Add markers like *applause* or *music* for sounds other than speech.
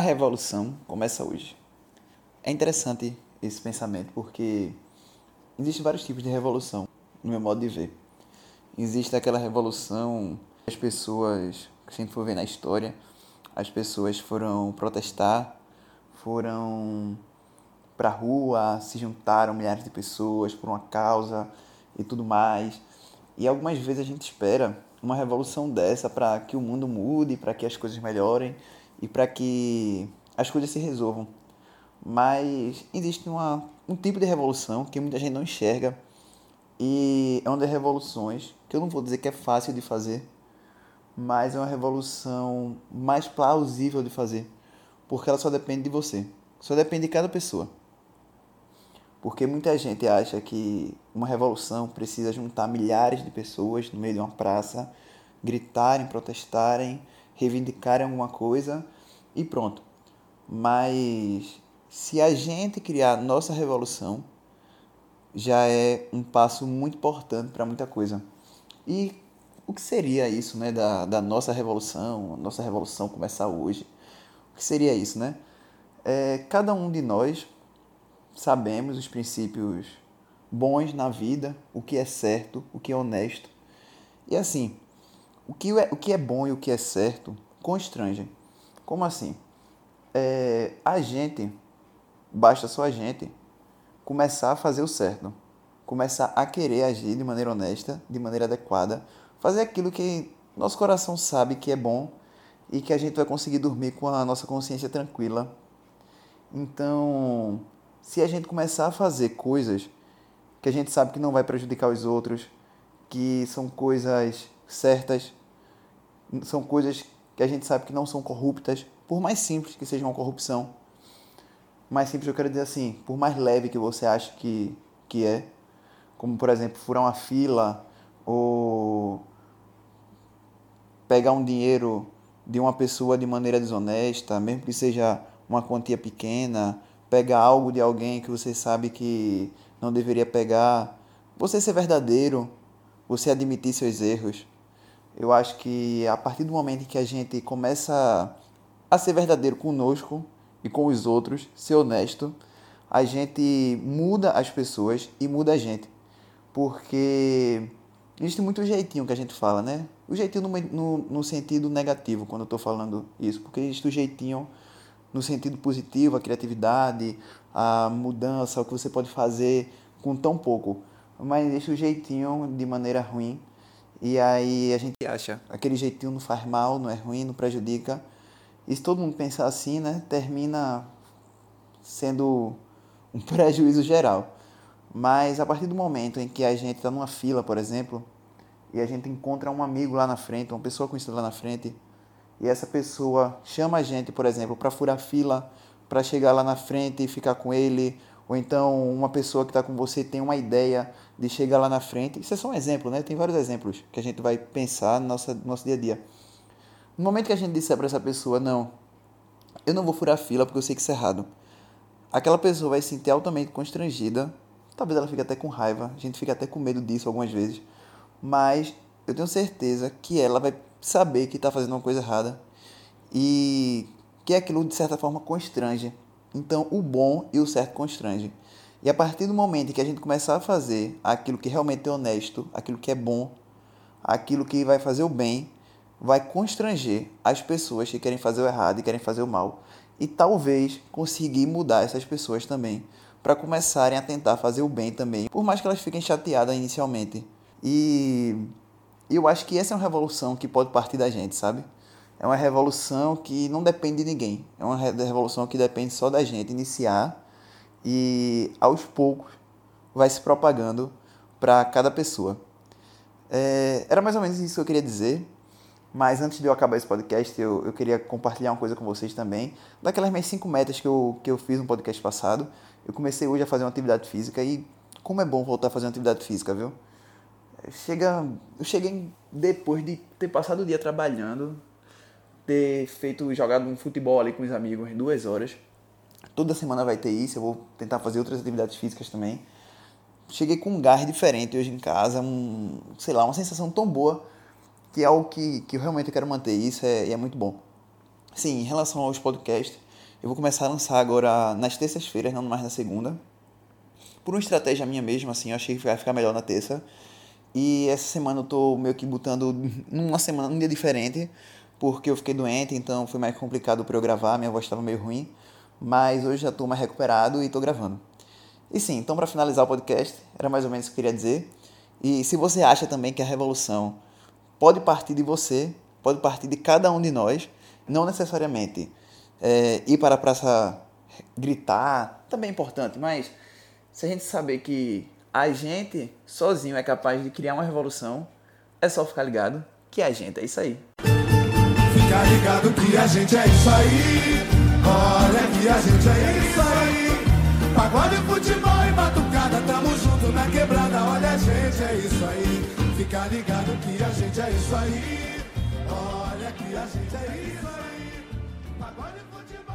revolução começa hoje. É interessante esse pensamento porque existem vários tipos de revolução, no meu modo de ver. Existe aquela revolução as pessoas, se a gente for ver na história, as pessoas foram protestar, foram para a rua, se juntaram milhares de pessoas por uma causa e tudo mais. E algumas vezes a gente espera uma revolução dessa para que o mundo mude, para que as coisas melhorem e para que as coisas se resolvam. Mas existe uma, um tipo de revolução que muita gente não enxerga e é uma das revoluções que eu não vou dizer que é fácil de fazer, mas é uma revolução mais plausível de fazer, porque ela só depende de você, só depende de cada pessoa. Porque muita gente acha que uma revolução precisa juntar milhares de pessoas no meio de uma praça, gritarem, protestarem, reivindicarem alguma coisa e pronto. Mas se a gente criar nossa revolução, já é um passo muito importante para muita coisa. E o que seria isso, né, da, da nossa revolução, nossa revolução começar hoje? O que seria isso, né? É, cada um de nós sabemos os princípios bons na vida, o que é certo, o que é honesto. E assim, o que é, o que é bom e o que é certo constrangem. Como assim? É, a gente, basta só a gente começar a fazer o certo, começar a querer agir de maneira honesta, de maneira adequada, fazer aquilo que nosso coração sabe que é bom e que a gente vai conseguir dormir com a nossa consciência tranquila. Então, se a gente começar a fazer coisas que a gente sabe que não vai prejudicar os outros, que são coisas certas, são coisas que a gente sabe que não são corruptas, por mais simples que seja uma corrupção. Mais simples eu quero dizer assim, por mais leve que você ache que, que é, como por exemplo, furar uma fila ou pegar um dinheiro de uma pessoa de maneira desonesta, mesmo que seja uma quantia pequena, pegar algo de alguém que você sabe que não deveria pegar, você ser verdadeiro, você admitir seus erros. Eu acho que a partir do momento que a gente começa a ser verdadeiro conosco e com os outros, ser honesto, a gente muda as pessoas e muda a gente. Porque existe muito jeitinho que a gente fala, né? O jeitinho no, no, no sentido negativo, quando eu estou falando isso, porque existe o jeitinho no sentido positivo, a criatividade, a mudança, o que você pode fazer com tão pouco. Mas deixa o jeitinho de maneira ruim. E aí a gente acha, aquele jeitinho não faz mal, não é ruim, não prejudica. E se todo mundo pensar assim, né, termina sendo um *laughs* prejuízo geral. Mas a partir do momento em que a gente está numa fila, por exemplo, e a gente encontra um amigo lá na frente, uma pessoa conhecida lá na frente, e essa pessoa chama a gente, por exemplo, para furar fila, para chegar lá na frente e ficar com ele, ou então uma pessoa que está com você tem uma ideia de chegar lá na frente. Isso é só um exemplo, né? Tem vários exemplos que a gente vai pensar no nosso, no nosso dia a dia. No momento que a gente disser para essa pessoa, não, eu não vou furar fila porque eu sei que isso é errado, aquela pessoa vai se sentir altamente constrangida, talvez ela fique até com raiva, a gente fica até com medo disso algumas vezes, mas eu tenho certeza que ela vai saber que está fazendo uma coisa errada e que aquilo de certa forma constrange. Então, o bom e o certo constrange. E a partir do momento em que a gente começar a fazer aquilo que realmente é honesto, aquilo que é bom, aquilo que vai fazer o bem, vai constranger as pessoas que querem fazer o errado e querem fazer o mal. E talvez conseguir mudar essas pessoas também, para começarem a tentar fazer o bem também, por mais que elas fiquem chateadas inicialmente. E eu acho que essa é uma revolução que pode partir da gente, sabe? É uma revolução que não depende de ninguém. É uma revolução que depende só da gente iniciar e aos poucos vai se propagando para cada pessoa. É, era mais ou menos isso que eu queria dizer. Mas antes de eu acabar esse podcast, eu, eu queria compartilhar uma coisa com vocês também. Daquelas minhas cinco metas que eu, que eu fiz no podcast passado, eu comecei hoje a fazer uma atividade física e como é bom voltar a fazer uma atividade física, viu? Chega, eu cheguei depois de ter passado o dia trabalhando, ter feito, jogado um futebol ali com os amigos duas horas. Toda semana vai ter isso, eu vou tentar fazer outras atividades físicas também. Cheguei com um gás diferente hoje em casa, um, sei lá, uma sensação tão boa que é algo que, que eu realmente quero manter isso é, e é muito bom. Sim, em relação aos podcasts, Eu vou começar a lançar agora nas terças-feiras, não mais na segunda. Por uma estratégia minha mesmo, assim, eu achei que vai ficar melhor na terça. E essa semana eu tô meio que botando numa semana, num dia diferente, porque eu fiquei doente, então foi mais complicado para eu gravar, minha voz estava meio ruim. Mas hoje já tô mais recuperado e tô gravando. E sim, então para finalizar o podcast, era mais ou menos o que eu queria dizer. E se você acha também que a revolução pode partir de você, pode partir de cada um de nós, não necessariamente é, ir para a praça gritar, também é importante, mas se a gente saber que a gente sozinho é capaz de criar uma revolução, é só ficar ligado que a gente é isso aí. Fica ligado que a gente é isso aí. Olha que a gente é isso aí. Pagode, futebol e batucada, tamo junto na quebrada. Olha a gente é isso aí. Fica ligado que a gente é isso aí. Olha que a gente é isso aí. Pagode, futebol.